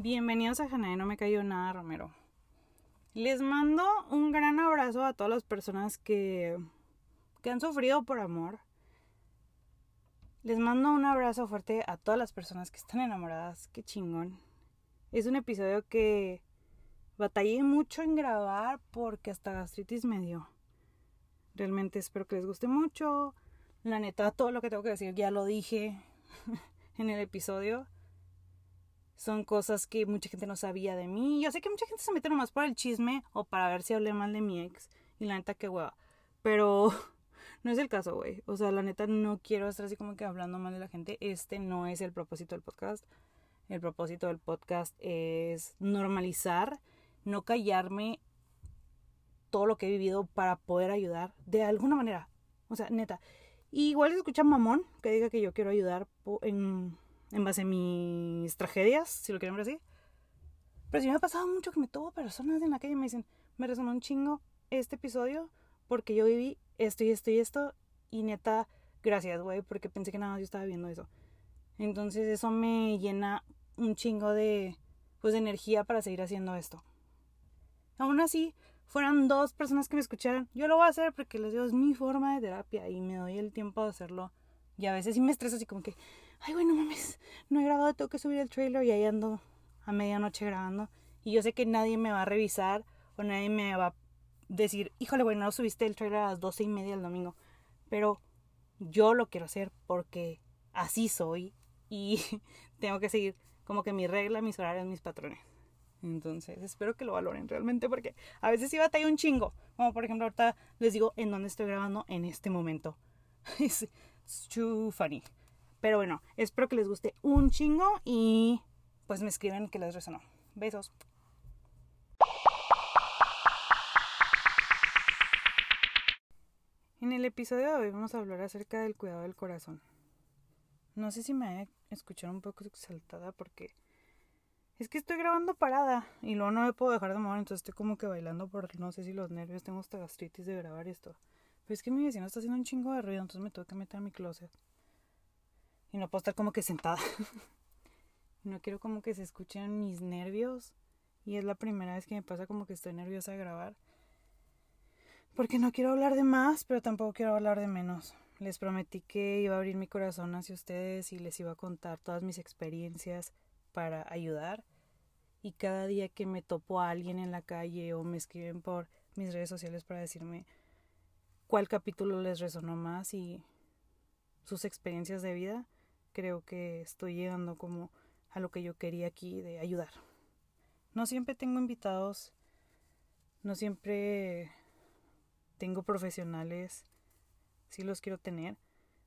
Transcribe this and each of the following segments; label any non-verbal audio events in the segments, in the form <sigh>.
Bienvenidos a Janae, no me cayó nada, Romero. Les mando un gran abrazo a todas las personas que, que han sufrido por amor. Les mando un abrazo fuerte a todas las personas que están enamoradas. Qué chingón. Es un episodio que batallé mucho en grabar porque hasta gastritis me dio. Realmente espero que les guste mucho. La neta, todo lo que tengo que decir ya lo dije <laughs> en el episodio son cosas que mucha gente no sabía de mí. Yo sé que mucha gente se mete nomás por el chisme o para ver si hablé mal de mi ex. Y la neta, qué hueva. Pero <laughs> no es el caso, güey. O sea, la neta, no quiero estar así como que hablando mal de la gente. Este no es el propósito del podcast. El propósito del podcast es normalizar, no callarme todo lo que he vivido para poder ayudar de alguna manera. O sea, neta. igual se escucha mamón que diga que yo quiero ayudar en en base a mis tragedias, si lo quieren ver así. Pero sí me ha pasado mucho que me tomo personas en la calle y me dicen, me resonó un chingo este episodio porque yo viví esto y esto y esto y neta, gracias, güey, porque pensé que nada más yo estaba viendo eso. Entonces eso me llena un chingo de, pues, de energía para seguir haciendo esto. Aún así, fueran dos personas que me escucharan, yo lo voy a hacer porque les digo, es mi forma de terapia y me doy el tiempo de hacerlo. Y a veces sí me estreso así como que, ay, bueno, mames, no he grabado, tengo que subir el trailer y ahí ando a medianoche grabando. Y yo sé que nadie me va a revisar o nadie me va a decir, híjole, bueno, no subiste el trailer a las doce y media el domingo. Pero yo lo quiero hacer porque así soy y <laughs> tengo que seguir como que mi regla, mis horarios, mis patrones. Entonces, espero que lo valoren realmente porque a veces sí batalla un chingo. Como por ejemplo, ahorita les digo en dónde estoy grabando en este momento. <laughs> es too funny. Pero bueno, espero que les guste un chingo y pues me escriben que les resonó. Besos. En el episodio de hoy vamos a hablar acerca del cuidado del corazón. No sé si me voy a escuchar un poco exaltada porque es que estoy grabando parada y luego no me puedo dejar de mover, entonces estoy como que bailando por no sé si los nervios, tengo esta gastritis de grabar esto. Pero es que mi vecino está haciendo un chingo de ruido, entonces me tengo que meter a mi closet. Y no puedo estar como que sentada. <laughs> no quiero como que se escuchen mis nervios. Y es la primera vez que me pasa como que estoy nerviosa de grabar. Porque no quiero hablar de más, pero tampoco quiero hablar de menos. Les prometí que iba a abrir mi corazón hacia ustedes y les iba a contar todas mis experiencias para ayudar. Y cada día que me topo a alguien en la calle o me escriben por mis redes sociales para decirme cuál capítulo les resonó más y sus experiencias de vida, creo que estoy llegando como a lo que yo quería aquí de ayudar. No siempre tengo invitados, no siempre tengo profesionales, sí los quiero tener,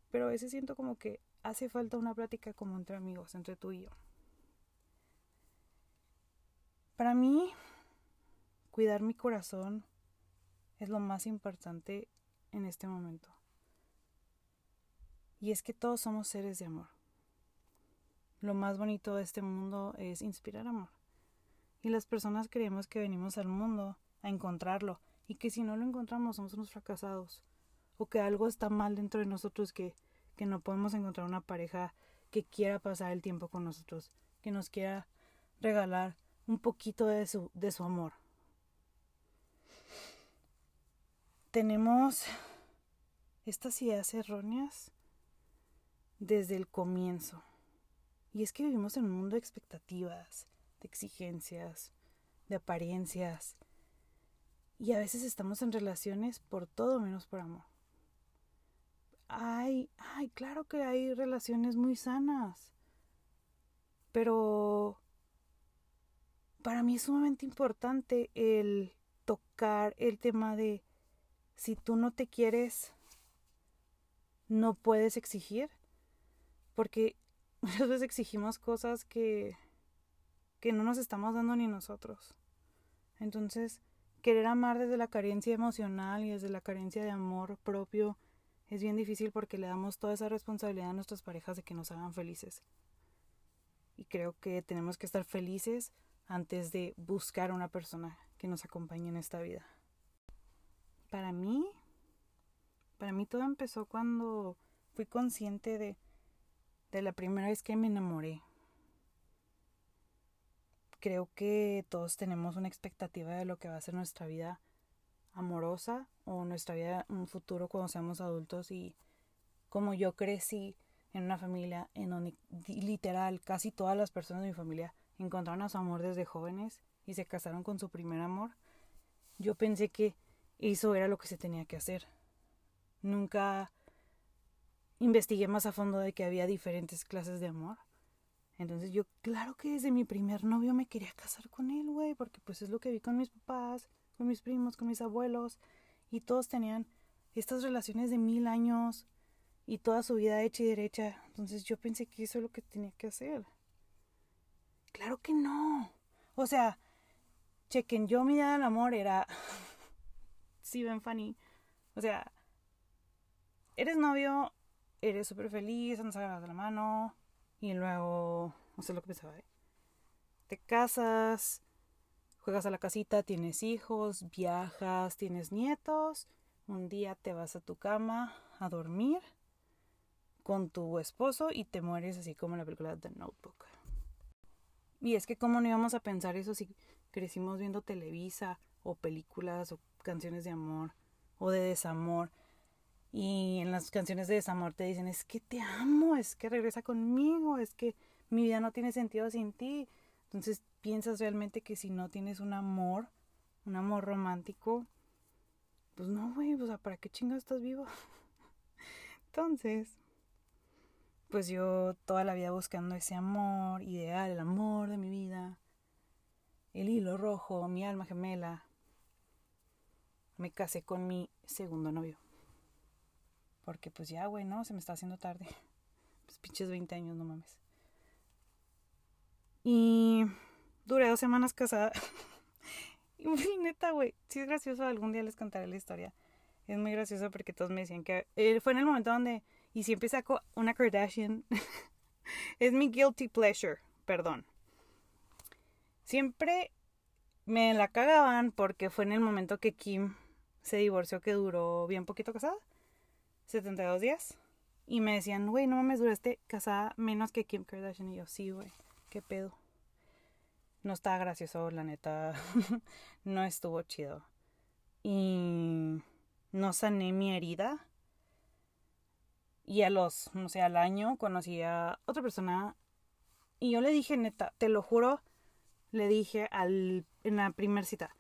pero a veces siento como que hace falta una plática como entre amigos, entre tú y yo. Para mí, cuidar mi corazón es lo más importante en este momento. Y es que todos somos seres de amor. Lo más bonito de este mundo es inspirar amor. Y las personas creemos que venimos al mundo a encontrarlo y que si no lo encontramos somos unos fracasados o que algo está mal dentro de nosotros que, que no podemos encontrar una pareja que quiera pasar el tiempo con nosotros, que nos quiera regalar un poquito de su, de su amor. Tenemos estas ideas erróneas desde el comienzo. Y es que vivimos en un mundo de expectativas, de exigencias, de apariencias. Y a veces estamos en relaciones por todo menos por amor. Ay, ay, claro que hay relaciones muy sanas. Pero para mí es sumamente importante el tocar el tema de si tú no te quieres, no puedes exigir. Porque muchas veces exigimos cosas que, que no nos estamos dando ni nosotros. Entonces, querer amar desde la carencia emocional y desde la carencia de amor propio es bien difícil porque le damos toda esa responsabilidad a nuestras parejas de que nos hagan felices. Y creo que tenemos que estar felices antes de buscar una persona que nos acompañe en esta vida. Para mí, para mí todo empezó cuando fui consciente de de la primera vez que me enamoré. creo que todos tenemos una expectativa de lo que va a ser nuestra vida amorosa o nuestra vida un futuro cuando seamos adultos y como yo crecí en una familia en donde literal casi todas las personas de mi familia encontraron a su amor desde jóvenes y se casaron con su primer amor, yo pensé que eso era lo que se tenía que hacer. Nunca investigué más a fondo de que había diferentes clases de amor. Entonces yo, claro que desde mi primer novio me quería casar con él, güey, porque pues es lo que vi con mis papás, con mis primos, con mis abuelos, y todos tenían estas relaciones de mil años y toda su vida hecha y derecha. Entonces yo pensé que eso es lo que tenía que hacer. Claro que no. O sea, chequen, yo mi idea del amor era... <laughs> sí, ven, Fanny. O sea, eres novio, eres súper feliz, andas agarrados de la mano, y luego, no sé lo que pensaba, ¿eh? te casas, juegas a la casita, tienes hijos, viajas, tienes nietos, un día te vas a tu cama a dormir con tu esposo y te mueres así como en la película The Notebook. Y es que cómo no íbamos a pensar eso si crecimos viendo Televisa o películas o canciones de amor o de desamor. Y en las canciones de desamor te dicen, es que te amo, es que regresa conmigo, es que mi vida no tiene sentido sin ti. Entonces piensas realmente que si no tienes un amor, un amor romántico, pues no, güey, o sea, ¿para qué chingados estás vivo? <laughs> Entonces, pues yo toda la vida buscando ese amor ideal, el amor de mi vida, el hilo rojo, mi alma gemela, me casé con mi segundo novio. Porque pues ya, güey, no, se me está haciendo tarde. <laughs> Pues pinches 20 años, no mames. Y duré dos semanas casada. <laughs> y neta, güey, si es gracioso, algún día les contaré la historia. Es muy gracioso porque todos me decían que eh, fue en el momento donde y siempre saco una Kardashian. <laughs> es mi guilty pleasure, perdón. Siempre me la cagaban porque fue en el momento que Kim se divorció, que duró bien poquito casada. 72 días. Y me decían, güey, no mames, duraste casada menos que Kim Kardashian. Y yo, sí, güey, qué pedo. No estaba gracioso, la neta. <laughs> no estuvo chido. Y no sané mi herida y a los, no sé, al año conocí a otra persona y yo le dije, neta, te lo juro, le dije al, en la primera cita,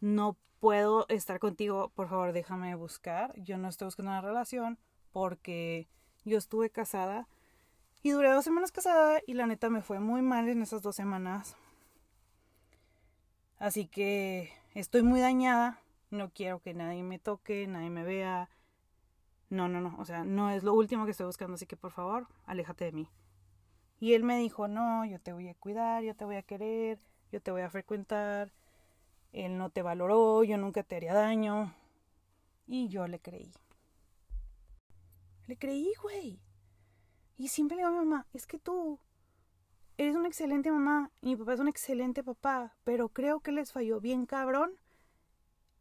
no puedo estar contigo, por favor déjame buscar, yo no estoy buscando una relación porque yo estuve casada y duré dos semanas casada y la neta me fue muy mal en esas dos semanas. Así que estoy muy dañada, no quiero que nadie me toque, nadie me vea, no, no, no, o sea, no es lo último que estoy buscando, así que por favor, aléjate de mí. Y él me dijo, no, yo te voy a cuidar, yo te voy a querer, yo te voy a frecuentar, él no te valoró, yo nunca te haría daño. Y yo le creí. Le creí, güey. Y siempre le digo a mi mamá, es que tú eres una excelente mamá y mi papá es un excelente papá, pero creo que les falló bien cabrón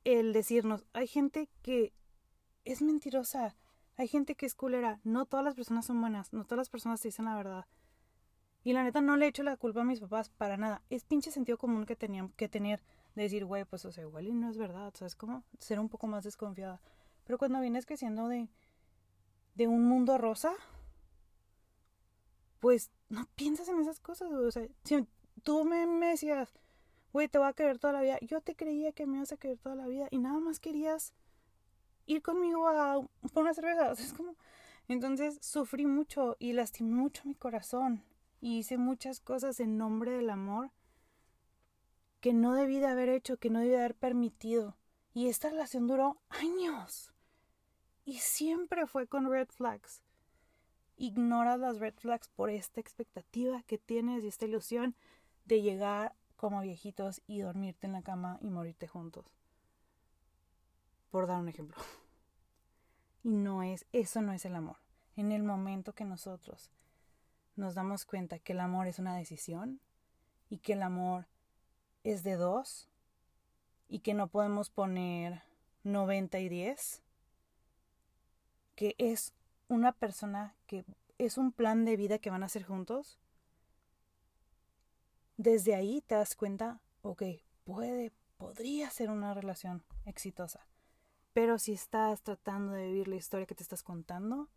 el decirnos, hay gente que es mentirosa. Hay gente que es culera. No todas las personas son buenas. No todas las personas te dicen la verdad. Y la neta no le echo la culpa a mis papás para nada. Es pinche sentido común que tenían que tener de decir, güey, pues o sea, igual y no es verdad. O sea, es como ser un poco más desconfiada. Pero cuando vienes creciendo de, de un mundo rosa, pues no piensas en esas cosas. O sea, si tú me, decías, güey, te voy a querer toda la vida, yo te creía que me ibas a querer toda la vida y nada más querías ir conmigo a por una cerveza. <laughs> es como... Entonces sufrí mucho y lastimé mucho mi corazón. Y hice muchas cosas en nombre del amor que no debí de haber hecho, que no debí de haber permitido. Y esta relación duró años. Y siempre fue con red flags. Ignora las red flags por esta expectativa que tienes y esta ilusión de llegar como viejitos y dormirte en la cama y morirte juntos por dar un ejemplo. Y no es, eso no es el amor. En el momento que nosotros nos damos cuenta que el amor es una decisión y que el amor es de dos y que no podemos poner 90 y 10, que es una persona que es un plan de vida que van a hacer juntos, desde ahí te das cuenta, ok, puede, podría ser una relación exitosa. Pero si estás tratando de vivir la historia que te estás contando,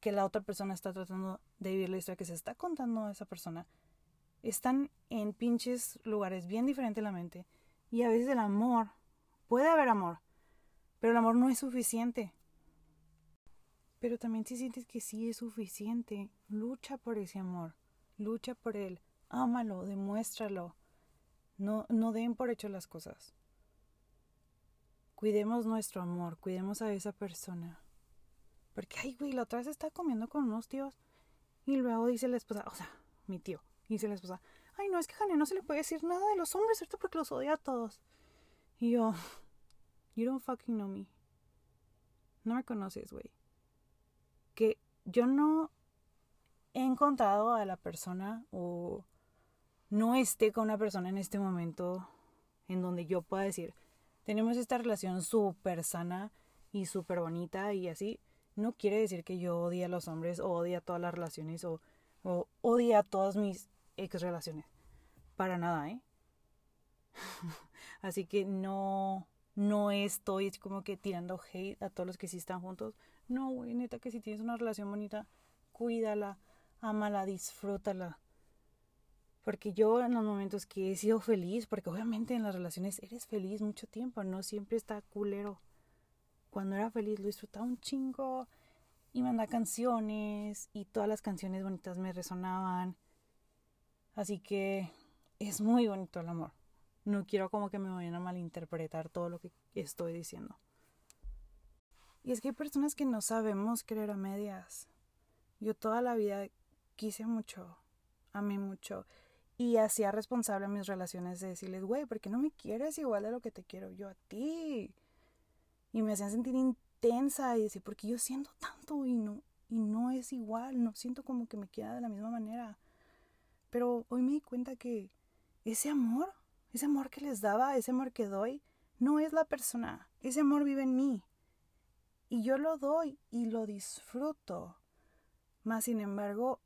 que la otra persona está tratando de vivir la historia que se está contando a esa persona, están en pinches lugares bien diferentes en la mente. Y a veces el amor, puede haber amor, pero el amor no es suficiente. Pero también si sientes que sí es suficiente, lucha por ese amor, lucha por él, ámalo, demuéstralo. No, no den por hecho las cosas. Cuidemos nuestro amor, cuidemos a esa persona. Porque, ay, güey, la otra vez está comiendo con unos tíos y luego dice la esposa, o sea, mi tío, dice la esposa, ay, no, es que Jane no se le puede decir nada de los hombres, ¿cierto? Porque los odia a todos. Y yo, <laughs> you don't fucking know me. No me conoces, güey que yo no he encontrado a la persona o no esté con una persona en este momento en donde yo pueda decir, tenemos esta relación súper sana y súper bonita y así, no quiere decir que yo odie a los hombres o odie a todas las relaciones o, o odie a todas mis ex relaciones. Para nada, ¿eh? <laughs> así que no, no estoy como que tirando hate a todos los que sí están juntos. No, güey, neta que si tienes una relación bonita, cuídala, ámala, disfrútala. Porque yo en los momentos que he sido feliz, porque obviamente en las relaciones eres feliz mucho tiempo, no siempre está culero. Cuando era feliz lo disfrutaba un chingo y mandaba canciones y todas las canciones bonitas me resonaban. Así que es muy bonito el amor. No quiero como que me vayan a malinterpretar todo lo que estoy diciendo. Y es que hay personas que no sabemos querer a medias. Yo toda la vida quise mucho, amé mucho y hacía responsable a mis relaciones de decirles, güey, ¿por qué no me quieres igual de lo que te quiero yo a ti? Y me hacían sentir intensa y decir, porque yo siento tanto y no, y no es igual, no siento como que me quiera de la misma manera. Pero hoy me di cuenta que ese amor ese amor que les daba, ese amor que doy, no es la persona. Ese amor vive en mí. Y yo lo doy y lo disfruto. Más sin embargo,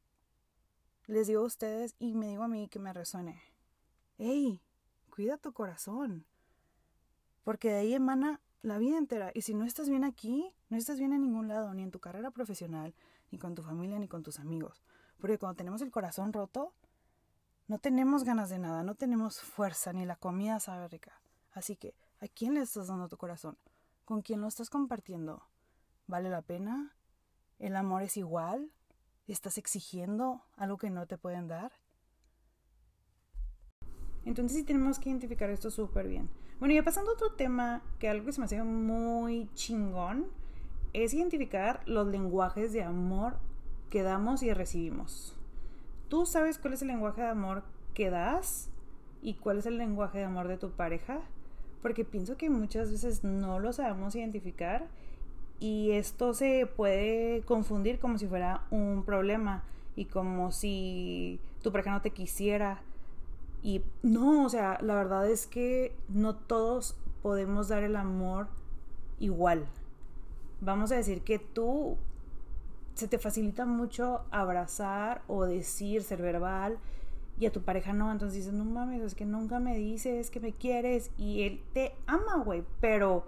les digo a ustedes y me digo a mí que me resuene. ¡Ey! Cuida tu corazón. Porque de ahí emana la vida entera. Y si no estás bien aquí, no estás bien en ningún lado, ni en tu carrera profesional, ni con tu familia, ni con tus amigos. Porque cuando tenemos el corazón roto, no tenemos ganas de nada, no tenemos fuerza, ni la comida sabe rica. Así que, ¿a quién le estás dando tu corazón? ¿Con quién lo estás compartiendo? ¿Vale la pena? ¿El amor es igual? ¿Estás exigiendo algo que no te pueden dar? Entonces sí tenemos que identificar esto súper bien. Bueno, y pasando a otro tema, que algo que se me hace muy chingón, es identificar los lenguajes de amor que damos y recibimos tú sabes cuál es el lenguaje de amor que das y cuál es el lenguaje de amor de tu pareja, porque pienso que muchas veces no lo sabemos identificar y esto se puede confundir como si fuera un problema y como si tu pareja no te quisiera. Y no, o sea, la verdad es que no todos podemos dar el amor igual. Vamos a decir que tú se te facilita mucho abrazar o decir, ser verbal, y a tu pareja no, entonces dices, no mames, es que nunca me dices que me quieres y él te ama, güey, pero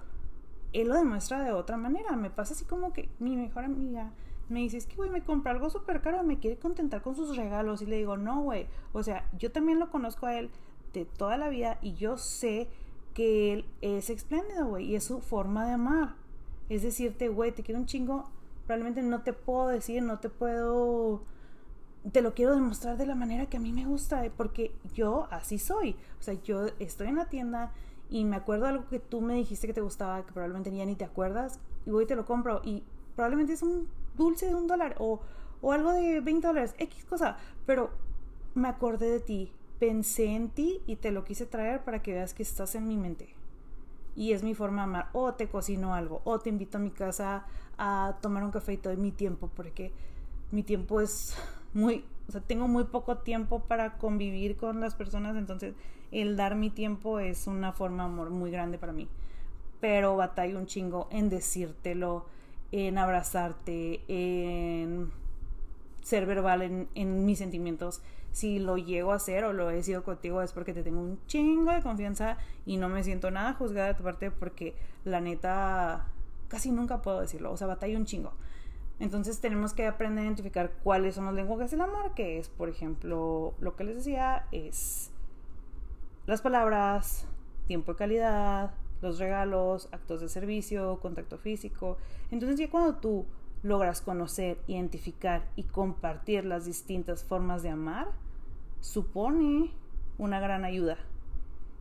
él lo demuestra de otra manera. Me pasa así como que mi mejor amiga me dice, es que, güey, me compra algo súper caro, me quiere contentar con sus regalos y le digo, no, güey, o sea, yo también lo conozco a él de toda la vida y yo sé que él es espléndido, güey, y es su forma de amar. Es decirte, güey, te quiero un chingo, probablemente no te puedo decir, no te puedo, te lo quiero demostrar de la manera que a mí me gusta, eh, porque yo así soy. O sea, yo estoy en la tienda y me acuerdo de algo que tú me dijiste que te gustaba, que probablemente ya ni te acuerdas, y voy y te lo compro, y probablemente es un dulce de un dólar o, o algo de 20 dólares, X cosa, pero me acordé de ti, pensé en ti y te lo quise traer para que veas que estás en mi mente y es mi forma de amar. O te cocino algo, o te invito a mi casa a tomar un café y todo mi tiempo, porque mi tiempo es muy, o sea, tengo muy poco tiempo para convivir con las personas, entonces el dar mi tiempo es una forma de amor muy grande para mí. Pero batalla un chingo en decírtelo, en abrazarte, en ser verbal en mis sentimientos Si lo llego a hacer o lo he sido contigo es porque te tengo un chingo de confianza y no me siento nada juzgada de tu parte porque la neta casi nunca puedo decirlo, o sea, batalla un chingo. Entonces tenemos que aprender a identificar cuáles son los lenguajes del amor, que es, por ejemplo, lo que les decía, es las palabras, tiempo de calidad, los regalos, actos de servicio, contacto físico. Entonces ya cuando tú logras conocer, identificar y compartir las distintas formas de amar, supone una gran ayuda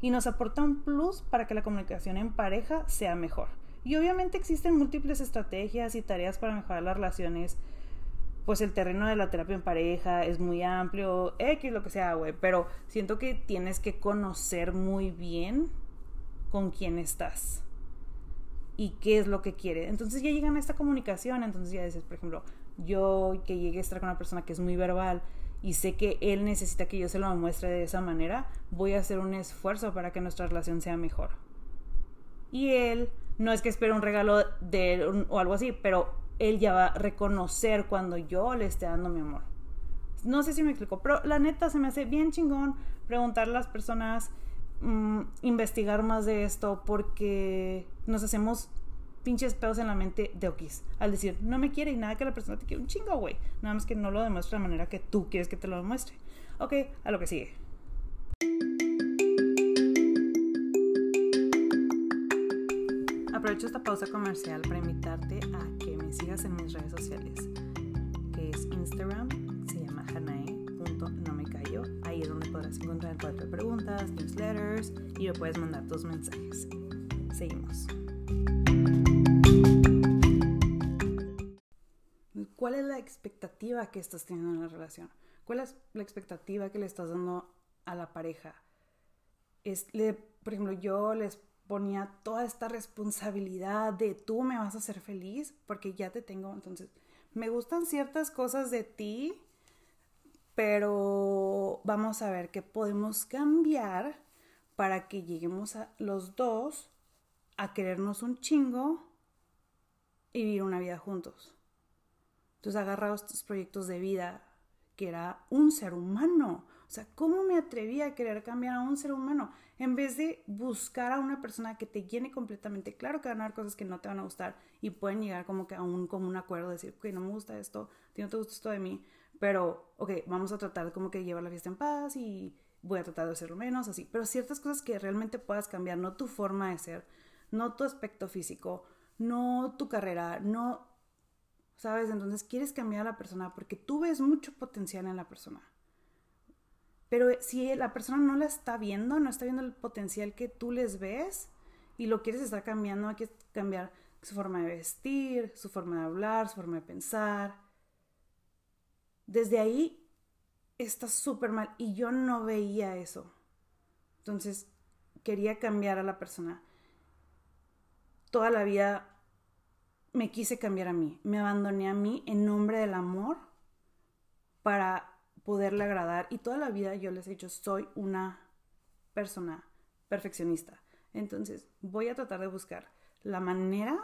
y nos aporta un plus para que la comunicación en pareja sea mejor. Y obviamente existen múltiples estrategias y tareas para mejorar las relaciones. Pues el terreno de la terapia en pareja es muy amplio, X, lo que sea, güey. Pero siento que tienes que conocer muy bien con quién estás y qué es lo que quiere. Entonces ya llegan a esta comunicación, entonces ya dices, por ejemplo, yo que llegue a estar con una persona que es muy verbal y sé que él necesita que yo se lo muestre de esa manera, voy a hacer un esfuerzo para que nuestra relación sea mejor. Y él no es que espere un regalo de o algo así, pero él ya va a reconocer cuando yo le esté dando mi amor. No sé si me explico, pero la neta se me hace bien chingón preguntarle a las personas Mm, investigar más de esto porque nos hacemos pinches pedos en la mente de Okis al decir, no me quiere y nada que la persona te quiere un chingo, güey. Nada más que no lo demuestre de la manera que tú quieres que te lo demuestre. Ok, a lo que sigue. Aprovecho esta pausa comercial para invitarte a que me sigas en mis redes sociales, que es Instagram, se llama hanae.no Ahí es donde podrás encontrar el cuadro preguntas, newsletters y me puedes mandar tus mensajes. Seguimos. ¿Cuál es la expectativa que estás teniendo en la relación? ¿Cuál es la expectativa que le estás dando a la pareja? Es, le, por ejemplo, yo les ponía toda esta responsabilidad de tú me vas a hacer feliz porque ya te tengo, entonces me gustan ciertas cosas de ti pero vamos a ver qué podemos cambiar para que lleguemos a los dos a querernos un chingo y vivir una vida juntos. Entonces agarrado estos proyectos de vida que era un ser humano. O sea, ¿cómo me atreví a querer cambiar a un ser humano? En vez de buscar a una persona que te llene completamente. Claro que van a haber cosas que no te van a gustar y pueden llegar como que a un común acuerdo, decir, ok, no me gusta esto, no te gusta esto de mí, pero, ok, vamos a tratar como que llevar la fiesta en paz y voy a tratar de hacerlo menos, así. Pero ciertas cosas que realmente puedas cambiar, no tu forma de ser, no tu aspecto físico, no tu carrera, no, ¿sabes? Entonces quieres cambiar a la persona porque tú ves mucho potencial en la persona. Pero si la persona no la está viendo, no está viendo el potencial que tú les ves y lo quieres estar cambiando, hay que cambiar su forma de vestir, su forma de hablar, su forma de pensar, desde ahí está súper mal y yo no veía eso. Entonces quería cambiar a la persona. Toda la vida me quise cambiar a mí, me abandoné a mí en nombre del amor para poderle agradar y toda la vida yo les he dicho, soy una persona perfeccionista. Entonces voy a tratar de buscar la manera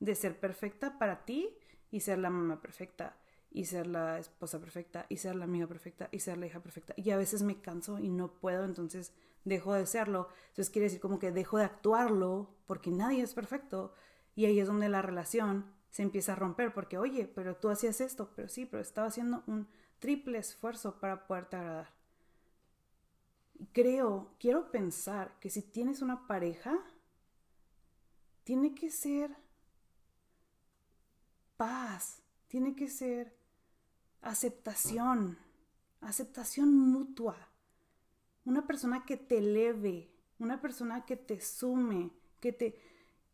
de ser perfecta para ti y ser la mamá perfecta y ser la esposa perfecta y ser la amiga perfecta y ser la hija perfecta. Y a veces me canso y no puedo, entonces dejo de serlo. Entonces quiere decir como que dejo de actuarlo porque nadie es perfecto. Y ahí es donde la relación se empieza a romper porque, oye, pero tú hacías esto, pero sí, pero estaba haciendo un triple esfuerzo para poderte agradar. Creo, quiero pensar que si tienes una pareja, tiene que ser paz, tiene que ser aceptación, aceptación mutua. Una persona que te eleve, una persona que te sume, que te...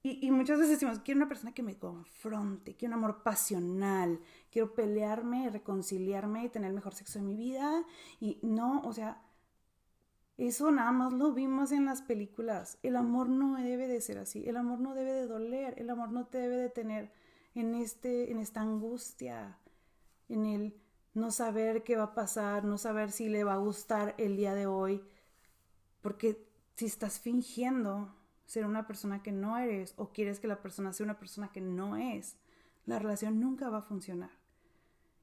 Y, muchas veces decimos, quiero una persona que me confronte, quiero un amor pasional, quiero pelearme, reconciliarme y tener el mejor sexo de mi vida. Y no, o sea, eso nada más lo vimos en las películas. El amor no debe de ser así, el amor no debe de doler, el amor no te debe de tener en, este, en esta angustia, en el no saber qué va a pasar, no saber si le va a gustar el día de hoy, porque si estás fingiendo ser una persona que no eres o quieres que la persona sea una persona que no es, la relación nunca va a funcionar.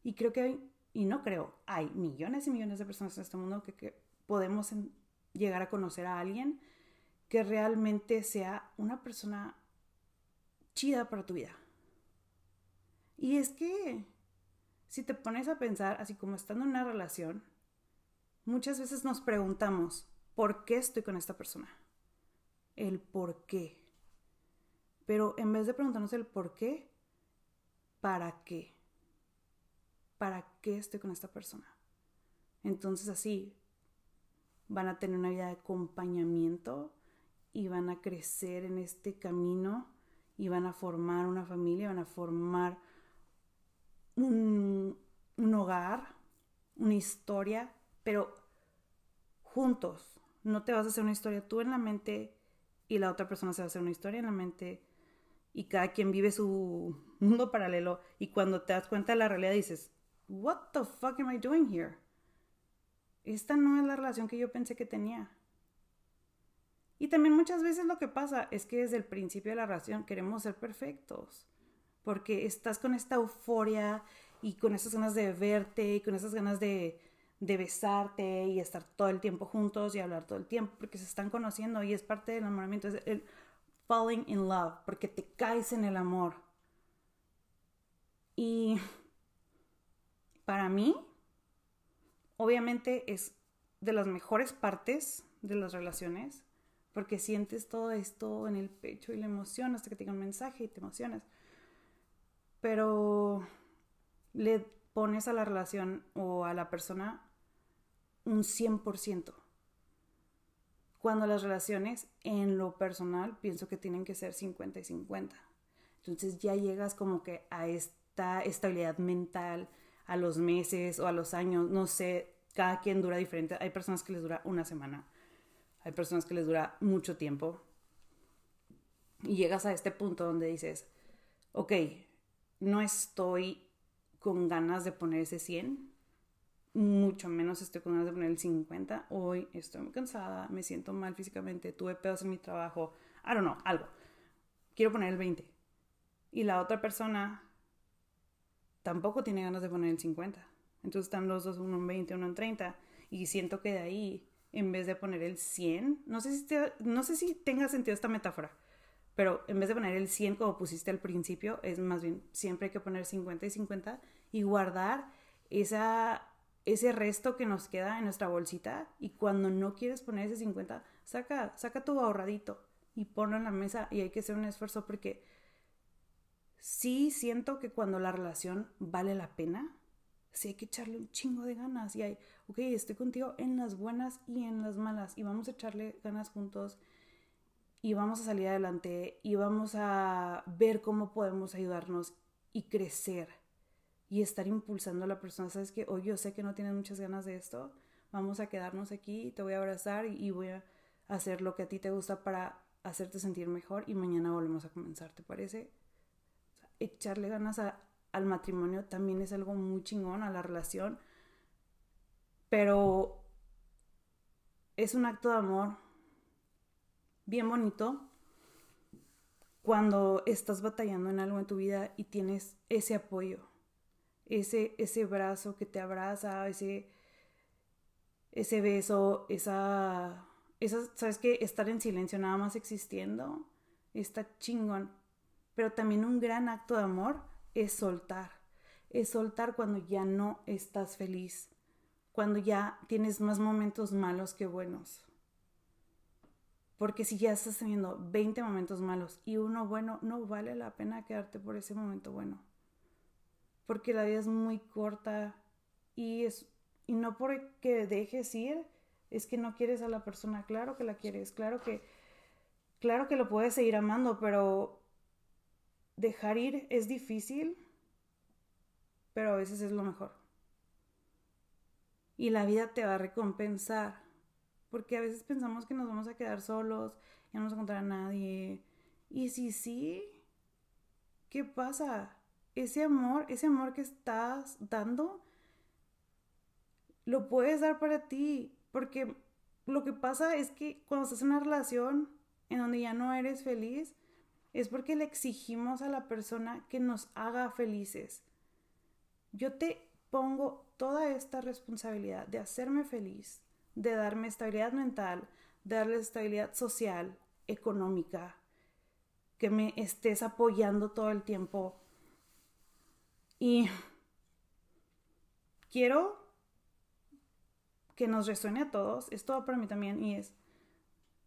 Y creo que hay y no creo, hay millones y millones de personas en este mundo que, podemos llegar a conocer a alguien que realmente sea una persona chida para tu vida. Y es que si te pones a pensar, así como estando en una relación, muchas veces nos preguntamos, ¿por qué estoy con esta persona? El por qué. Pero en vez de preguntarnos el por qué, ¿para qué? ¿Para qué estoy con esta persona? Entonces así van a tener una vida de acompañamiento y van a crecer en este camino y van a formar una familia, van a formar un, hogar, una historia, pero juntos. No te vas a hacer una historia tú en la mente y la otra persona se va a hacer una historia en la mente y cada quien vive su <laughs> mundo paralelo y cuando te das cuenta de la realidad dices, what the fuck am I doing here? Esta no es la relación que yo pensé que tenía. Y también muchas veces lo que pasa es que desde el principio de la relación queremos ser perfectos, porque estás con esta euforia y con esas ganas de verte y con esas ganas de, besarte y estar todo el tiempo juntos y hablar todo el tiempo, porque se están conociendo y es parte del enamoramiento, es el falling in love, porque te caes en el amor. Y para mí, obviamente es de las mejores partes de las relaciones, porque sientes todo esto en el pecho y la emoción hasta que te un mensaje y te emocionas. Pero le pones a la relación o a la persona un 100%. Cuando las relaciones en lo personal pienso que tienen que ser 50 y 50. Entonces ya llegas como que a esta estabilidad mental a los meses o a los años, no sé, cada quien dura diferente. Hay personas que les dura una semana, hay personas que les dura mucho tiempo. Y llegas a este punto donde dices, ok, no estoy con ganas de poner ese 100, mucho menos estoy con ganas de poner el 50. Hoy estoy muy cansada, me siento mal físicamente, tuve pedos en mi trabajo, I don't know, algo. Quiero poner el 20. Y la otra persona tampoco tiene ganas de poner el 50. Entonces están los dos, uno en 20, uno en 30. Y siento que de ahí, en vez de poner el 100, no sé si, no sé si tenga sentido esta metáfora, pero en vez de poner el 100 como pusiste al principio, es más bien siempre hay que poner 50 y 50 y guardar esa, ese resto que nos queda en nuestra bolsita. Y cuando no quieres poner ese 50, saca, saca tu ahorradito y ponlo en la mesa y hay que hacer un esfuerzo porque sí siento que cuando la relación vale la pena, sí hay que echarle un chingo de ganas y hay, ok, estoy contigo en las buenas y en las malas y vamos a echarle ganas juntos y vamos a salir adelante y vamos a ver cómo podemos ayudarnos y crecer y estar impulsando a la persona. Sabes que hoy yo sé que no tienes muchas ganas de esto, vamos a quedarnos aquí, te voy a abrazar y voy a hacer lo que a ti te gusta para hacerte sentir mejor y mañana volvemos a comenzar, ¿te parece? echarle ganas al matrimonio también es algo muy chingón, a la relación. Pero es un acto de amor bien bonito cuando estás batallando en algo en tu vida y tienes ese apoyo, ese, ese brazo que te abraza, ese, ese beso, esa, esa, ¿sabes qué? Estar en silencio nada más existiendo, está chingón. Pero también un gran acto de amor es soltar. Es soltar cuando ya no estás feliz, cuando ya tienes más momentos malos que buenos. Porque si ya estás teniendo 20 momentos malos y uno bueno, no vale la pena quedarte por ese momento bueno. Porque la vida es muy corta y es y no porque dejes ir es que no quieres a la persona, claro que la quieres, claro que claro que lo puedes seguir amando, pero dejar ir es difícil, pero a veces es lo mejor. Y la vida te va a recompensar, porque a veces pensamos que nos vamos a quedar solos, y no vamos a encontrar a nadie. Y si sí, ¿qué pasa? Ese amor, ese amor que estás dando, lo puedes dar para ti, porque lo que pasa es que cuando estás en una relación en donde ya no eres feliz, es porque le exigimos a la persona que nos haga felices. Yo te pongo toda esta responsabilidad de hacerme feliz, de darme estabilidad mental, darle estabilidad social, económica, que me estés apoyando todo el tiempo. Y quiero que nos resuene a todos, es todo para mí también, y es,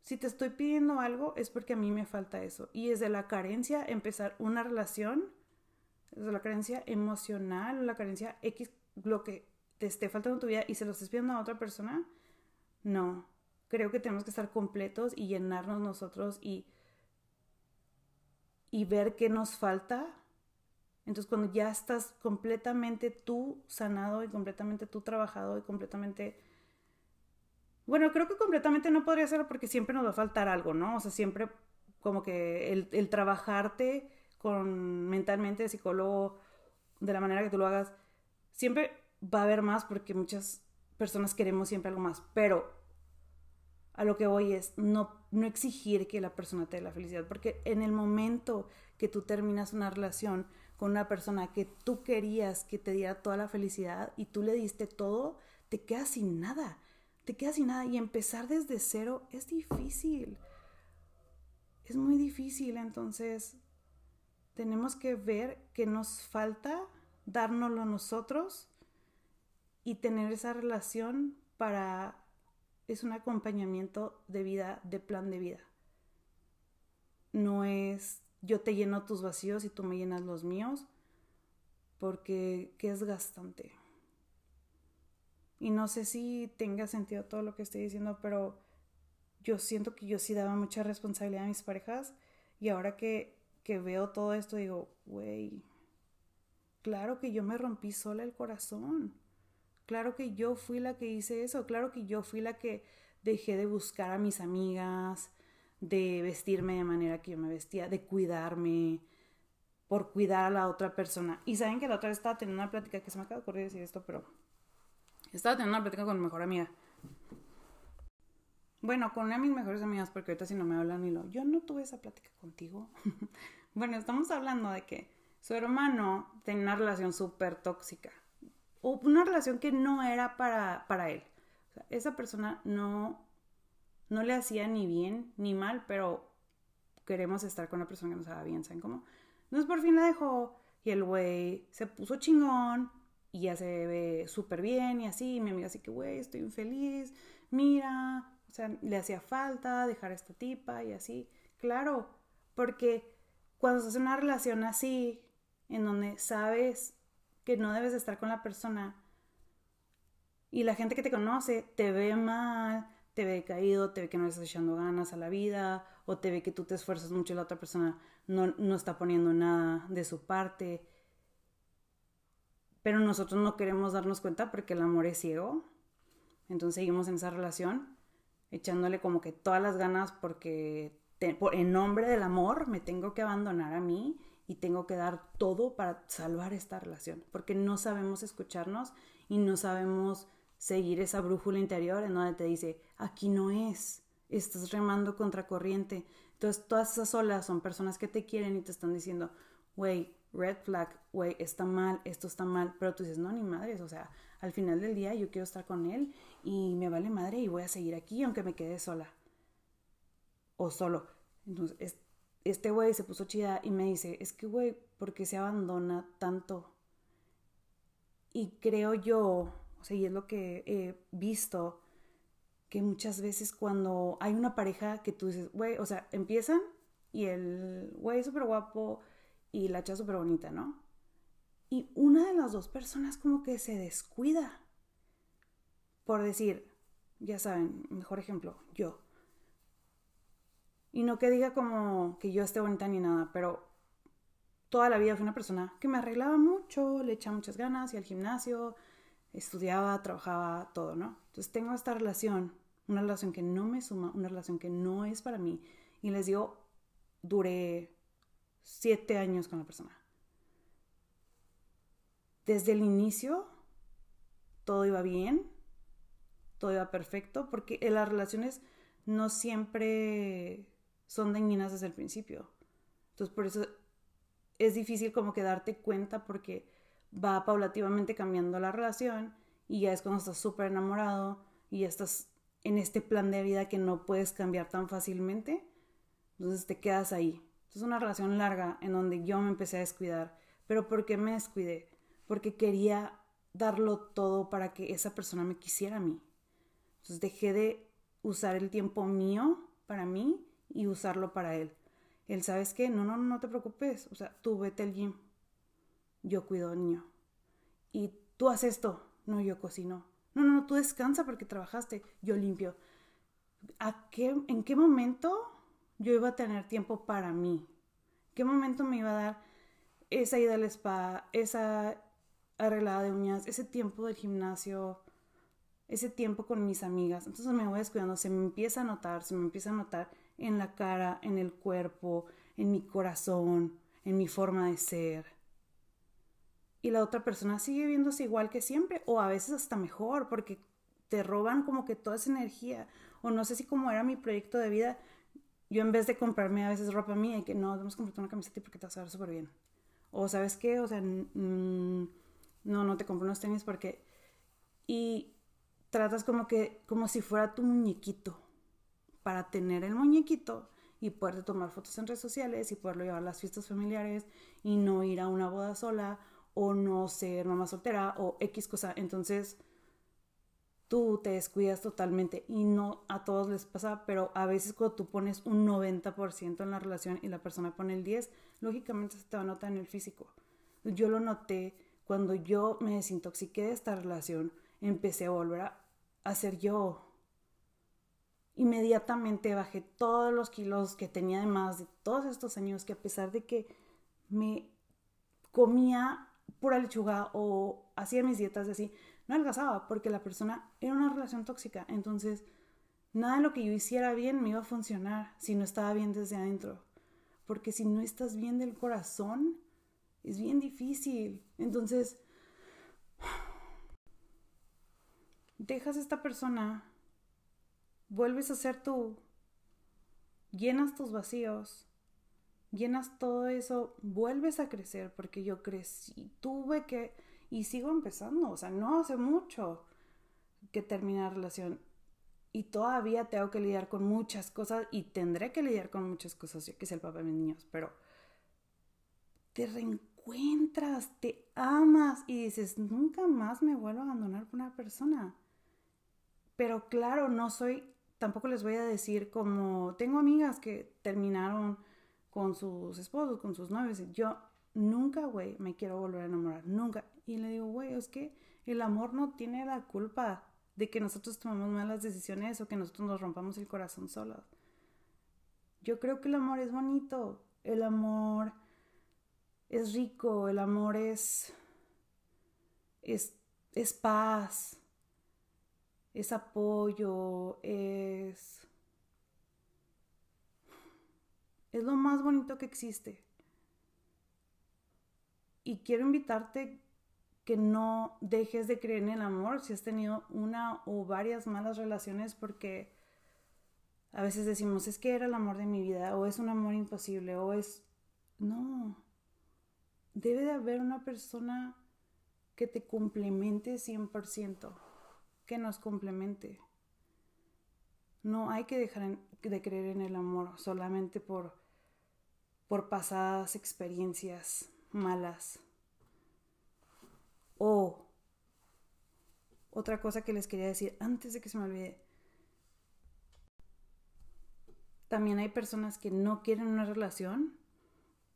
si te estoy pidiendo algo es porque a mí me falta eso. Y es de la carencia empezar una relación, desde la carencia emocional, la carencia X, lo que te esté faltando en tu vida y se lo estés pidiendo a otra persona, no. Creo que tenemos que estar completos y llenarnos nosotros y, y ver qué nos falta. Entonces cuando ya estás completamente tú sanado y completamente tú trabajado y completamente bueno, creo que completamente no podría ser porque siempre nos va a faltar algo, ¿no? O sea, siempre como que el, trabajarte con mentalmente, psicólogo, de la manera que tú lo hagas, siempre va a haber más porque muchas personas queremos siempre algo más, pero a lo que voy es no, no exigir que la persona te dé la felicidad, porque en el momento que tú terminas una relación con una persona que tú querías que te diera toda la felicidad y tú le diste todo, te quedas sin nada te quedas sin nada y empezar desde cero es difícil. Es muy difícil, entonces tenemos que ver que nos falta, dárnoslo nosotros y tener esa relación para... Es un acompañamiento de vida, de plan de vida. No es yo te lleno tus vacíos y tú me llenas los míos, porque qué es gastante. Y no sé si tenga sentido todo lo que estoy diciendo, pero yo siento que yo sí daba mucha responsabilidad a mis parejas y ahora que, que veo todo esto digo, güey, claro que yo me rompí sola el corazón. Claro que yo fui la que hice eso. Claro que yo fui la que dejé de buscar a mis amigas, de vestirme de manera que yo me vestía, de cuidarme, por cuidar a la otra persona. Y saben que la otra vez estaba teniendo una plática que se me acaba de ocurrir decir esto, pero estaba teniendo una plática con mi mejor amiga. Bueno, con una de mis mejores amigas, porque ahorita si no me hablan ni lo. Yo no tuve esa plática contigo. <laughs> bueno, estamos hablando de que su hermano tenía una relación súper tóxica. Una relación que no era para, para él. Esa persona no, no le hacía ni bien ni mal, pero queremos estar con una persona que nos haga bien, ¿saben cómo? Entonces por fin la dejó y el güey se puso chingón, y ya se ve súper bien y así. Mi amiga así que, güey, estoy infeliz, mira, o sea, le hacía falta dejar a esta tipa y así. Claro, porque cuando se hace una relación así, en donde sabes que no debes estar con la persona y la gente que te conoce te ve mal, te ve caído, te ve que no estás echando ganas a la vida, o te ve que tú te esfuerzas mucho y la otra persona no, no está poniendo nada de su parte pero nosotros no queremos darnos cuenta porque el amor es ciego. Entonces seguimos en esa relación, echándole como que todas las ganas porque en nombre del amor me tengo que abandonar a mí y tengo que dar todo para salvar esta relación, porque no sabemos escucharnos y no sabemos seguir esa brújula interior en donde te dice, aquí no es, estás remando contra corriente. Entonces todas esas olas son personas que te quieren y te están diciendo, güey, red flag, güey, está mal, esto está mal, pero tú dices, no, ni madres, o sea, al final del día yo quiero estar con él y me vale madre y voy a seguir aquí aunque me quede sola o solo. Entonces, este güey se puso chida y me dice, es que, güey, ¿por qué se abandona tanto? Y creo yo, o sea, y es lo que he visto, que muchas veces cuando hay una pareja que tú dices, güey, o sea, empiezan y el güey es súper guapo, y la chava súper bonita, ¿no? Y una de las dos personas como que se descuida. Por decir, ya saben, mejor ejemplo, yo. Y no que diga como que yo esté bonita ni nada, pero toda la vida fui una persona que me arreglaba mucho, le echaba muchas ganas, y al gimnasio, estudiaba, trabajaba, todo, ¿no? Entonces tengo esta relación, una relación que no me suma, una relación que no es para mí. Y les digo, duré siete años con la persona. Desde el inicio, todo iba bien, todo iba perfecto, porque las relaciones no siempre son dañinas desde el principio. Entonces, por eso es difícil como que darte cuenta, porque va paulativamente cambiando la relación y ya es cuando estás súper enamorado y ya estás en este plan de vida que no puedes cambiar tan fácilmente, entonces te quedas ahí. Es una relación larga en donde yo me empecé a descuidar. ¿Pero por qué me descuidé? Porque quería darlo todo para que esa persona me quisiera a mí. Entonces dejé de usar el tiempo mío para mí y usarlo para él. Él, ¿sabes qué? No, no, no te preocupes. O sea, tú vete al gym. Yo cuido al niño. Y tú haces esto. No, yo cocino. No, no, no, tú descansa porque trabajaste. Yo limpio. ¿A qué, ¿En qué momento yo iba a tener tiempo para mí? ¿Qué momento me iba a dar esa ida al spa, esa arreglada de uñas, ese tiempo del gimnasio, ese tiempo con mis amigas? Entonces me voy descuidando, se me empieza a notar, se me empieza a notar en la cara, en el cuerpo, en mi corazón, en mi forma de ser. Y la otra persona sigue viéndose igual que siempre, o a veces hasta mejor, porque te roban como que toda esa energía. O no sé si como era mi proyecto de vida, yo en vez de comprarme a veces ropa mía y que no, debemos comprarte una camiseta porque te vas a ver súper bien. O sabes qué, o sea, no, no te compro unos tenis porque... Y tratas como que, como si fuera tu muñequito para tener el muñequito y poder tomar fotos en redes sociales y poderlo llevar a las fiestas familiares y no ir a una boda sola o no ser mamá soltera o X cosa. Entonces tú te descuidas totalmente y no a todos les pasa, pero a veces cuando tú pones un 90% en la relación y la persona pone el 10, lógicamente se te va a notar en el físico. Yo lo noté cuando yo me desintoxiqué de esta relación, empecé a volver a, a ser yo, inmediatamente bajé todos los kilos que tenía de más de todos estos años que a pesar de que me comía pura lechuga o hacía mis dietas así, no adelgazaba porque la persona era una relación tóxica. Entonces, nada de lo que yo hiciera bien me iba a funcionar si no estaba bien desde adentro. Porque si no estás bien del corazón, es bien difícil. Entonces, <sighs> dejas a esta persona vuelves a ser tú, llenas tus vacíos, llenas todo eso, vuelves a crecer, porque yo crecí, tuve que, y sigo empezando, o sea, no hace mucho que terminé la relación. Y todavía tengo que lidiar con muchas cosas y tendré que lidiar con muchas cosas, yo que es el papá de mis niños, pero te reencuentras, te amas y dices, nunca más me vuelvo a abandonar por una persona. Pero claro, no soy tampoco les voy a decir como tengo amigas que terminaron con sus esposos, con sus novios. Yo nunca, güey, me quiero volver a enamorar, nunca. Y le digo, güey, es que el amor no tiene la culpa de que nosotros tomamos malas decisiones o que nosotros nos rompamos el corazón solos. Yo creo que el amor es bonito, el amor es rico, el amor es, es, es paz, es apoyo, es... Es lo más bonito que existe. Y quiero invitarte que no dejes de creer en el amor si has tenido una o varias malas relaciones porque a veces decimos es que era el amor de mi vida o es un amor imposible o es... No. Debe de haber una persona que te complemente 100% que nos complemente. No hay que dejar de creer en el amor solamente por, por pasadas experiencias malas. O otra cosa que les quería decir antes de que se me olvide. También hay personas que no quieren una relación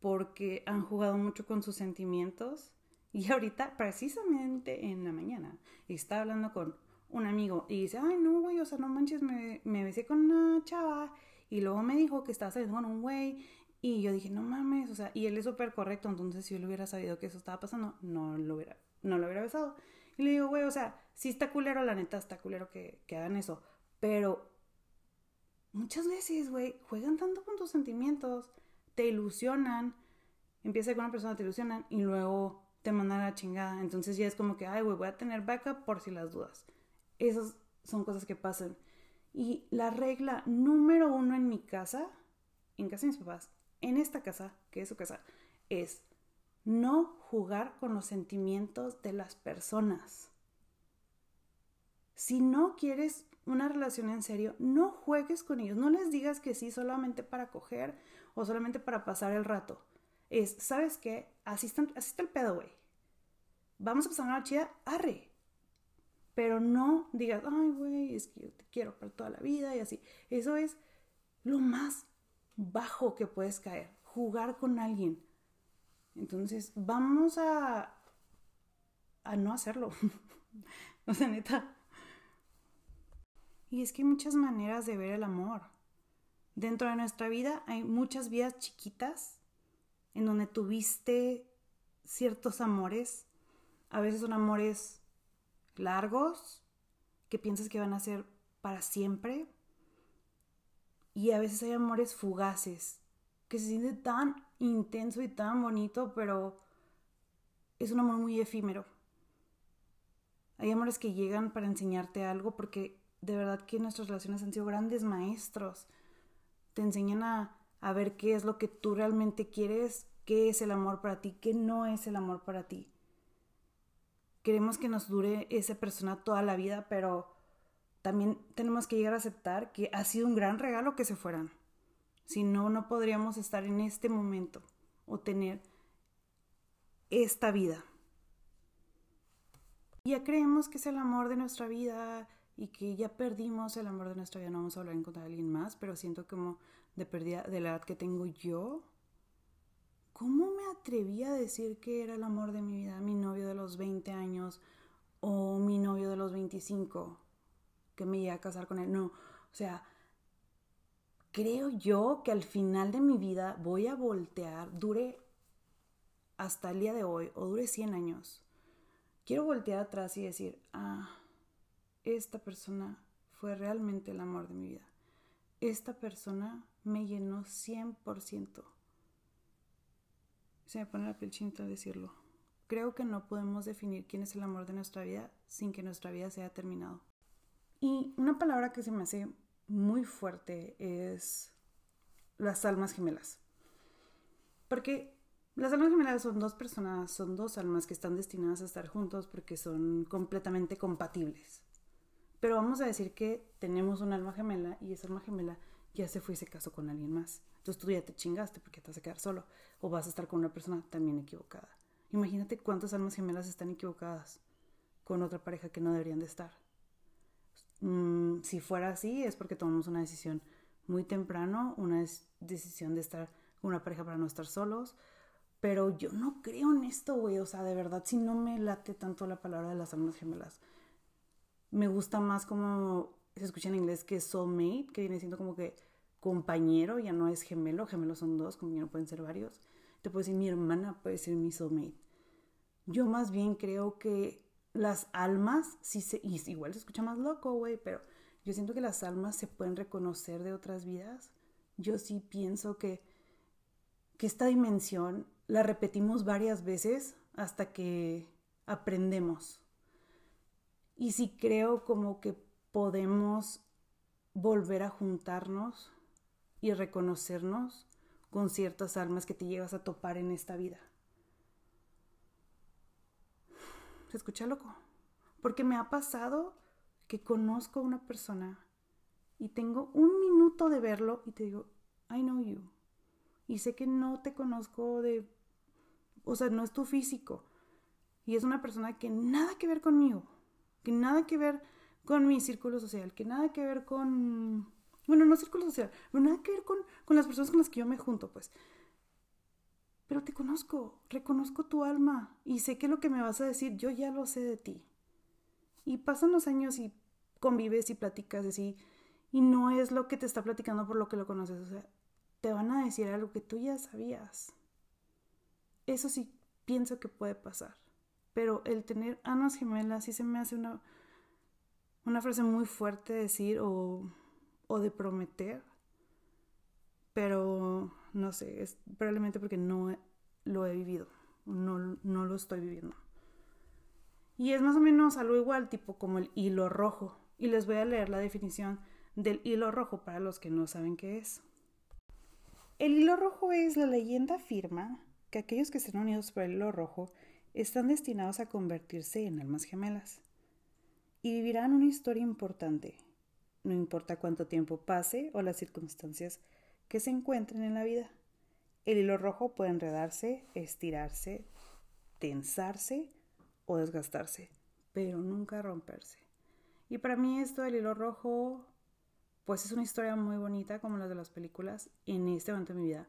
porque han jugado mucho con sus sentimientos. Y ahorita, precisamente en la mañana, estaba hablando con un amigo y dice, ay, no, güey, o sea, no manches, me, me besé con una chava y luego me dijo que estaba saliendo con un güey y yo dije, no mames, o sea, y él es súper correcto, entonces si yo le hubiera sabido que eso estaba pasando, no lo hubiera, no lo hubiera besado. Y le digo, güey, o sea, sí está culero, la neta, está culero que, que hagan eso, pero muchas veces, güey, juegan tanto con tus sentimientos, te ilusionan, empieza con una persona, te ilusionan y luego te mandan a la chingada. Entonces ya es como que, ay, güey, voy a tener backup por si las dudas. Esas son cosas que pasan. Y la regla número uno en mi casa, en casa de mis papás, en esta casa, que es su casa, es no jugar con los sentimientos de las personas. Si no quieres una relación en serio, no juegues con ellos, no les digas que sí solamente para coger o solamente para pasar el rato. Es, ¿sabes qué? Así está, el pedo, güey. Vamos a pasar una chida, arre. Pero no digas, ay, güey, es que yo te quiero para toda la vida y así. Eso es lo más bajo que puedes caer, jugar con alguien. Entonces, vamos a, a no hacerlo. <laughs> o sea, neta. Y es que hay muchas maneras de ver el amor. Dentro de nuestra vida hay muchas vidas chiquitas en donde tuviste ciertos amores. A veces son amores largos que piensas que van a ser para siempre. Y a veces hay amores fugaces que se siente tan intenso y tan bonito, pero es un amor muy efímero. Hay amores que llegan para enseñarte algo porque de verdad que nuestras relaciones han sido grandes maestros. Te enseñan a, a ver qué es lo que tú realmente quieres, qué es el amor para ti, qué no es el amor para ti. Queremos que nos dure esa persona toda la vida, pero también tenemos que llegar a aceptar que ha sido un gran regalo que se fueran. Si no, no podríamos estar en este momento o tener esta vida. Ya creemos que es el amor de nuestra vida y que ya perdimos el amor de nuestra vida. No vamos a hablar en contra de alguien más, pero siento como de pérdida de la edad que tengo yo. ¿Cómo me atreví a decir que era el amor de mi vida mi novio de los 20 años o mi novio de los 25 que me iba a casar con él? No, o sea, creo yo que al final de mi vida voy a voltear, dure hasta el día de hoy o dure 100 años. Quiero voltear atrás y decir, ah, esta persona fue realmente el amor de mi vida. Esta persona me llenó 100%. Se me pone la piel chinita decirlo. Creo que no podemos definir quién es el amor de nuestra vida sin que nuestra vida sea terminado. Y una palabra que se me hace muy fuerte es las almas gemelas. Porque las almas gemelas son dos personas, son dos almas que están destinadas a estar juntos porque son completamente compatibles. Pero vamos a decir que tenemos un alma gemela y esa alma gemela ya se fue y se casó con alguien más. Entonces tú ya te chingaste porque te vas a quedar solo o vas a estar con una persona también equivocada. Imagínate cuántas almas gemelas están equivocadas con otra pareja que no deberían de estar. Mm, si fuera así es porque tomamos una decisión muy temprano, una decisión de estar con una pareja para no estar solos. Pero yo no creo en esto, güey. O sea, de verdad, si no me late tanto la palabra de las almas gemelas me gusta más como se escucha en inglés que soulmate, que viene siendo como que compañero, ya no es gemelo, gemelos son dos, no pueden ser varios. Te puedo decir mi hermana, puede ser mi soulmate. Yo más bien creo que las almas, sí se, igual se escucha más loco, güey, pero yo siento que las almas se pueden reconocer de otras vidas. Yo sí pienso que, que esta dimensión la repetimos varias veces hasta que aprendemos y si creo como que podemos volver a juntarnos y reconocernos con ciertas almas que te llegas a topar en esta vida. Se escucha loco, porque me ha pasado que conozco a una persona y tengo un minuto de verlo y te digo, I know you. Y sé que no te conozco de, o sea, no es tu físico. Y es una persona que nada que ver conmigo que nada que ver con mi círculo social, que nada que ver con, bueno, no círculo social, pero nada que ver con, con las personas con las que yo me junto, pues. Pero te conozco, reconozco tu alma y sé que lo que me vas a decir, yo ya lo sé de ti. Y pasan los años y convives y platicas así, y no es lo que te está platicando por lo que lo conoces, o sea, te van a decir algo que tú ya sabías. Eso sí pienso que puede pasar. Pero el tener almas gemelas sí se me hace una, una frase muy fuerte de decir o, o de prometer. Pero no sé, es probablemente porque no lo he vivido, no, no lo estoy viviendo. Y es más o menos algo igual, tipo como el hilo rojo. Y les voy a leer la definición del hilo rojo para los que no saben qué es. El hilo rojo es la leyenda afirma que aquellos que estén unidos por el hilo rojo están destinados a convertirse en almas gemelas y vivirán una historia importante, no importa cuánto tiempo pase o las circunstancias que se encuentren en la vida. El hilo rojo puede enredarse, estirarse, tensarse o desgastarse, pero nunca romperse. Y para mí esto del hilo rojo, pues es una historia muy bonita como las de las películas. En este momento de mi vida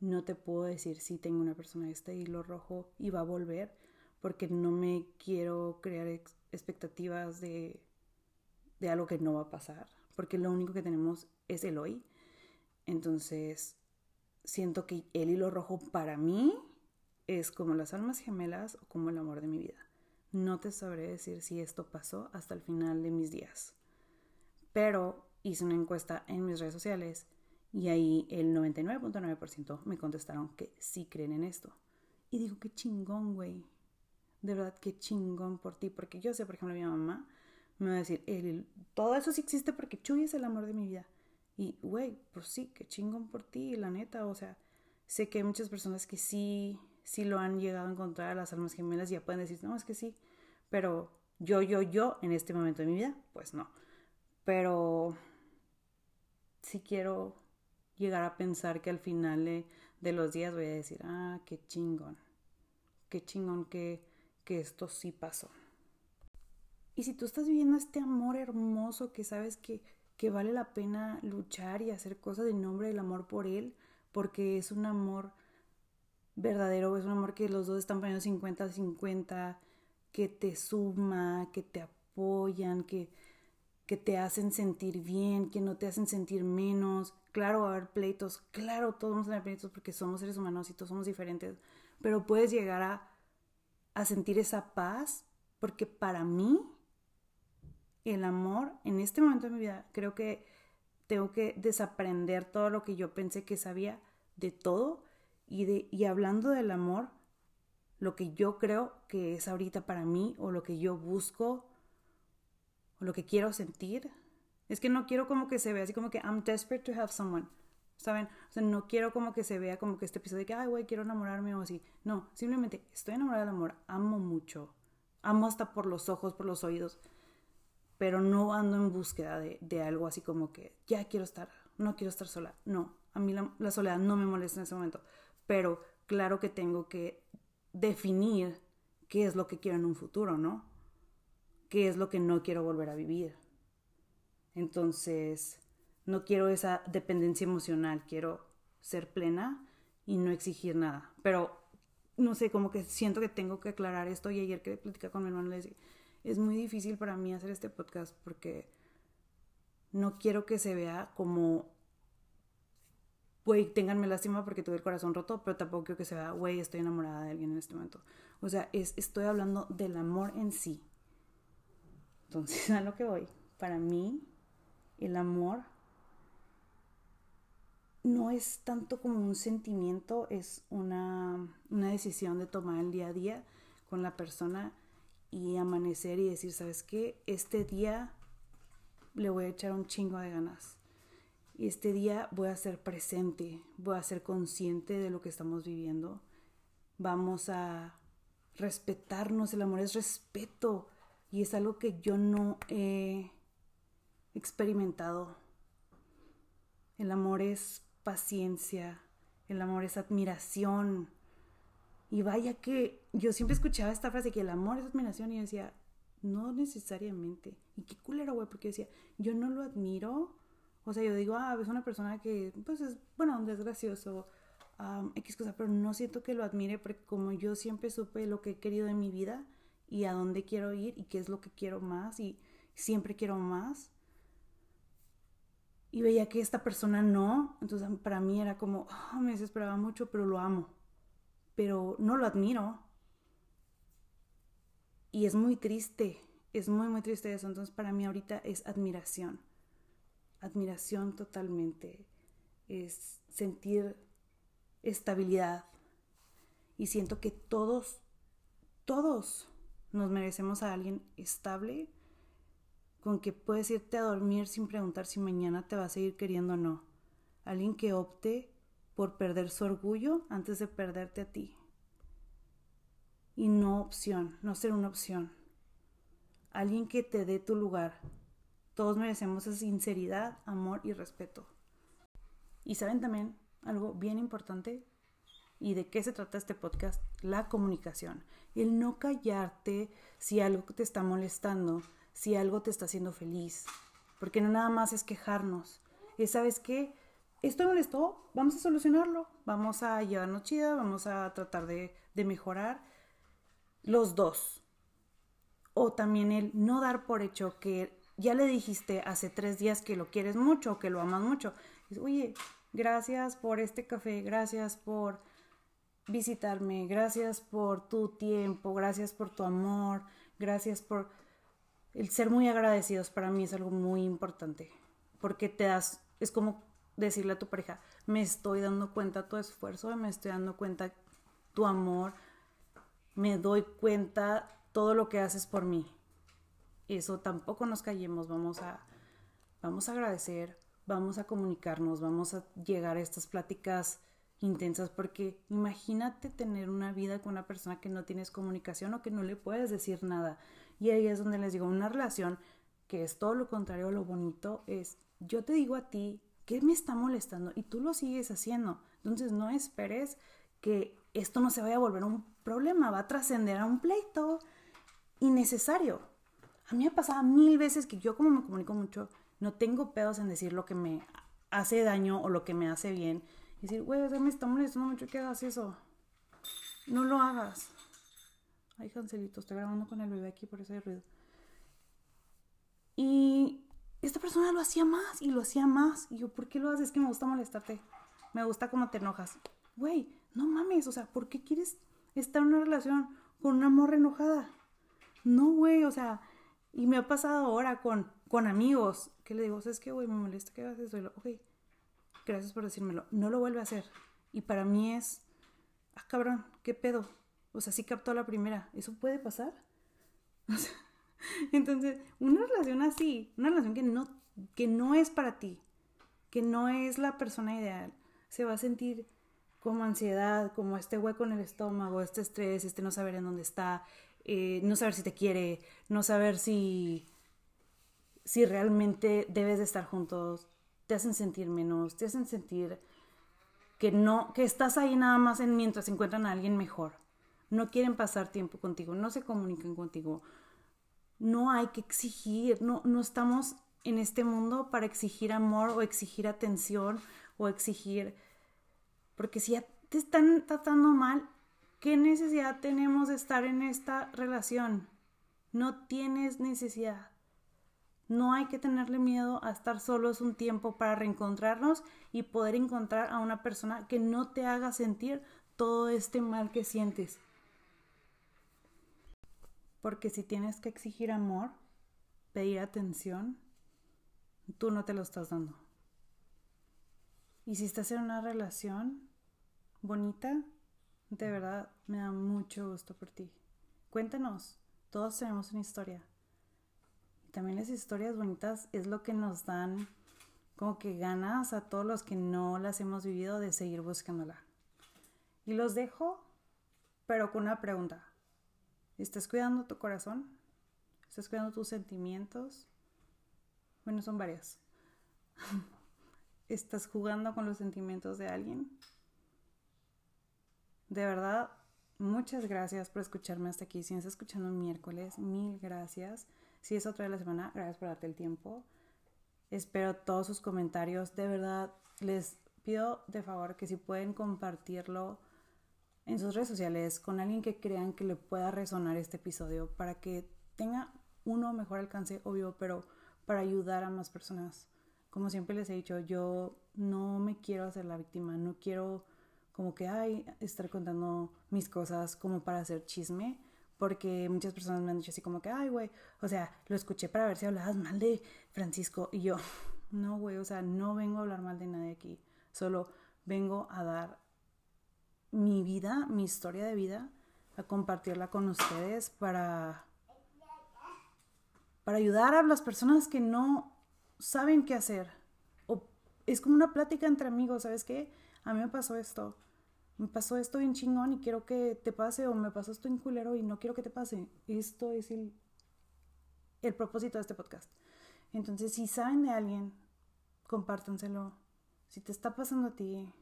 no te puedo decir si tengo una persona de este hilo rojo y va a volver, porque no me quiero crear expectativas de, de algo que no va a pasar, porque lo único que tenemos es el hoy. Entonces, siento que el hilo rojo para mí es como las almas gemelas o como el amor de mi vida. No te sabré decir si esto pasó hasta el final de mis días. Pero hice una encuesta en mis redes sociales y ahí el 99.9% me contestaron que sí creen en esto. Y digo, qué chingón, güey. De verdad, qué chingón por ti. Porque yo sé, por ejemplo, mi mamá me va a decir, el, todo eso sí existe porque Chuy es el amor de mi vida. Y, güey, pues sí, qué chingón por ti, la neta. O sea, sé que hay muchas personas que sí, sí lo han llegado a encontrar a las almas gemelas y ya pueden decir, no, es que sí. Pero yo, yo, yo, en este momento de mi vida, pues no. Pero sí quiero llegar a pensar que al final de, los días voy a decir, ah, qué chingón. Qué chingón que, que esto sí pasó. Y si tú estás viviendo este amor hermoso que sabes que que vale la pena luchar y hacer cosas en nombre del amor por él, porque es un amor verdadero, es un amor que los dos están poniendo 50-50, que te suma, que te apoyan, que, que te hacen sentir bien, que no te hacen sentir menos. Claro, va a haber pleitos, claro, todos vamos a tener pleitos porque somos seres humanos y todos somos diferentes, pero puedes llegar a, a sentir esa paz, porque para mí el amor en este momento de mi vida creo que tengo que desaprender todo lo que yo pensé que sabía de todo y, de, y hablando del amor, lo que yo creo que es ahorita para mí o lo que yo busco o lo que quiero sentir. Es que no quiero como que se vea así como que I'm desperate to have someone. ¿Saben? O sea, no quiero como que se vea como que este episodio de que, ay, güey, quiero enamorarme o así. No, simplemente estoy enamorada del amor, amo mucho. Amo hasta por los ojos, por los oídos pero no ando en búsqueda de, algo así como que ya quiero estar, no quiero estar sola. No, a mí la, soledad no me molesta en ese momento, pero claro que tengo que definir qué es lo que quiero en un futuro, ¿no? ¿Qué es lo que no quiero volver a vivir? Entonces, no quiero esa dependencia emocional, quiero ser plena y no exigir nada. Pero, no sé, como que siento que tengo que aclarar esto y ayer que platicé con mi hermano le decía, es muy difícil para mí hacer este podcast porque no quiero que se vea como, güey, ténganme lástima porque tuve el corazón roto, pero tampoco quiero que se vea, güey, estoy enamorada de alguien en este momento. O sea, es, estoy hablando del amor en sí. Entonces, <laughs> a lo que voy, para mí, el amor no es tanto como un sentimiento, es una, una decisión de tomar el día a día con la persona y amanecer y decir, ¿sabes qué? Este día le voy a echar un chingo de ganas. Y este día voy a ser presente, voy a ser consciente de lo que estamos viviendo. Vamos a respetarnos, el amor es respeto y es algo que yo no he experimentado. El amor es paciencia, el amor es admiración, y vaya que yo siempre escuchaba esta frase que el amor es admiración y yo decía, no necesariamente. Y qué culero, güey, porque yo decía, yo no lo admiro. O sea, yo digo, ah, es una persona que, pues es, bueno, es gracioso, X cosa, pero no siento que lo admire porque como yo siempre supe lo que he querido en mi vida y a dónde quiero ir y qué es lo que quiero más y siempre quiero más. Y veía que esta persona no, entonces para mí era como, oh, me desesperaba mucho, pero lo amo pero no lo admiro. Y es muy triste, es muy, muy triste eso. Entonces para mí ahorita es admiración, admiración totalmente, es sentir estabilidad. Y siento que todos, todos nos merecemos a alguien estable, con que puedes irte a dormir sin preguntar si mañana te va a seguir queriendo o no. Alguien que opte por perder su orgullo antes de perderte a ti. Y no opción, no ser una opción. Alguien que te dé tu lugar. Todos merecemos esa sinceridad, amor y respeto. Y saben también algo bien importante y de qué se trata este podcast, la comunicación. El no callarte si algo te está molestando, si algo te está haciendo feliz. Porque no nada más es quejarnos. Es, ¿sabes qué? Esto molestó, vamos a solucionarlo. Vamos a llevarnos chida, vamos a tratar de, de mejorar los dos. O también el no dar por hecho que ya le dijiste hace tres días que lo quieres mucho, que lo amas mucho. Oye, gracias por este café, gracias por visitarme, gracias por tu tiempo, gracias por tu amor, gracias por el ser muy agradecidos para mí es algo muy importante, porque te das, es como decirle a tu pareja, me estoy dando cuenta tu esfuerzo, me estoy dando cuenta tu amor, me doy cuenta todo lo que haces por mí. Eso tampoco nos callemos, vamos a, vamos a agradecer, vamos a comunicarnos, vamos a llegar a estas pláticas intensas, porque imagínate tener una vida con una persona que no tienes comunicación o que no le puedes decir nada. Y ahí es donde les digo, una relación que es todo lo contrario a lo bonito, es yo te digo a ti qué me está molestando y tú lo sigues haciendo. Entonces no esperes que esto no se vaya a volver un problema, va a trascender a un pleito innecesario. A mí me ha pasado mil veces que yo como me comunico mucho, no tengo pedos en decir lo que me hace daño o lo que me hace bien y decir, güey, me está molestando mucho que hagas eso. No lo hagas. Ay, Cancelito, estoy grabando con el bebé aquí, por hay ruido. Y esta persona lo hacía más y lo hacía más. Y yo, ¿por qué lo haces? Es que me gusta molestarte. Me gusta cómo te enojas. Güey, no mames, o sea, ¿por qué quieres estar en una relación con una morra enojada? No, güey, o sea, y me ha pasado ahora con, con amigos que le digo, ¿sabes qué, güey? Me molesta que hagas eso. Y ok, gracias por decírmelo, no lo vuelve a hacer. Y para mí es, ah, cabrón, ¿qué pedo? O sea, sí captó la primera, ¿eso puede pasar? <laughs> <laughs> entonces, una relación así, una relación que no, que no es para ti, que no es la persona ideal, se va a sentir como ansiedad, como este hueco en el estómago, este estrés, este no saber en dónde está, eh, no saber si te quiere, no saber si, si realmente debes de estar juntos, te hacen sentir menos, te hacen sentir que no, que estás ahí nada más en mientras encuentran a alguien mejor. No quieren pasar tiempo contigo, no se comunican contigo. No hay que exigir, no, no estamos en este mundo para exigir amor o exigir atención o exigir, porque si ya te están tratando mal, ¿qué necesidad tenemos de estar en esta relación? No tienes necesidad. No hay que tenerle miedo a estar solos un tiempo para reencontrarnos y poder encontrar a una persona que no te haga sentir todo este mal que sientes. Porque si tienes que exigir amor, pedir atención, tú no te lo estás dando. Y si estás en una relación bonita, de verdad me da mucho gusto por ti. Cuéntanos, todos tenemos una historia también las historias bonitas es lo que nos dan como que ganas a todos los que no las hemos vivido de seguir buscándola. Y los dejo, pero con una pregunta. ¿Estás cuidando tu corazón? ¿Estás cuidando tus sentimientos? Bueno, son varias. <laughs> ¿Estás jugando con los sentimientos de alguien? De verdad, muchas gracias por escucharme hasta aquí. Si me estás escuchando un miércoles, mil gracias. Si es otra de la semana, gracias por darte el tiempo. Espero todos sus comentarios. De verdad, les pido de favor que si pueden compartirlo en sus redes sociales con alguien que crean que le pueda resonar este episodio para que tenga uno mejor alcance, obvio, pero para ayudar a más personas. Como siempre les he dicho, yo no me quiero hacer la víctima, no quiero como que, ay, estar contando mis cosas como para hacer chisme porque muchas personas me han dicho así como que, ay, güey, o sea, lo escuché para ver si hablabas mal de Francisco y yo, <laughs> no, güey, o sea, no vengo a hablar mal de nadie aquí, solo vengo a dar mi vida, mi historia de vida, a compartirla con ustedes para para ayudar a las personas que no saben qué hacer. O es como una plática entre amigos, ¿sabes qué? a mí me pasó esto, me pasó esto bien chingón y quiero que te pase, o me pasó esto en culero y no quiero que te pase. Esto es el, el propósito de este podcast. Entonces, si saben de alguien, compártanselo. Si te está pasando a ti,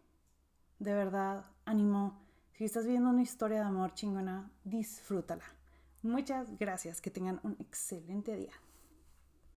de verdad, ánimo. Si estás viendo una historia de amor chingona, disfrútala. Muchas gracias. Que tengan un excelente día.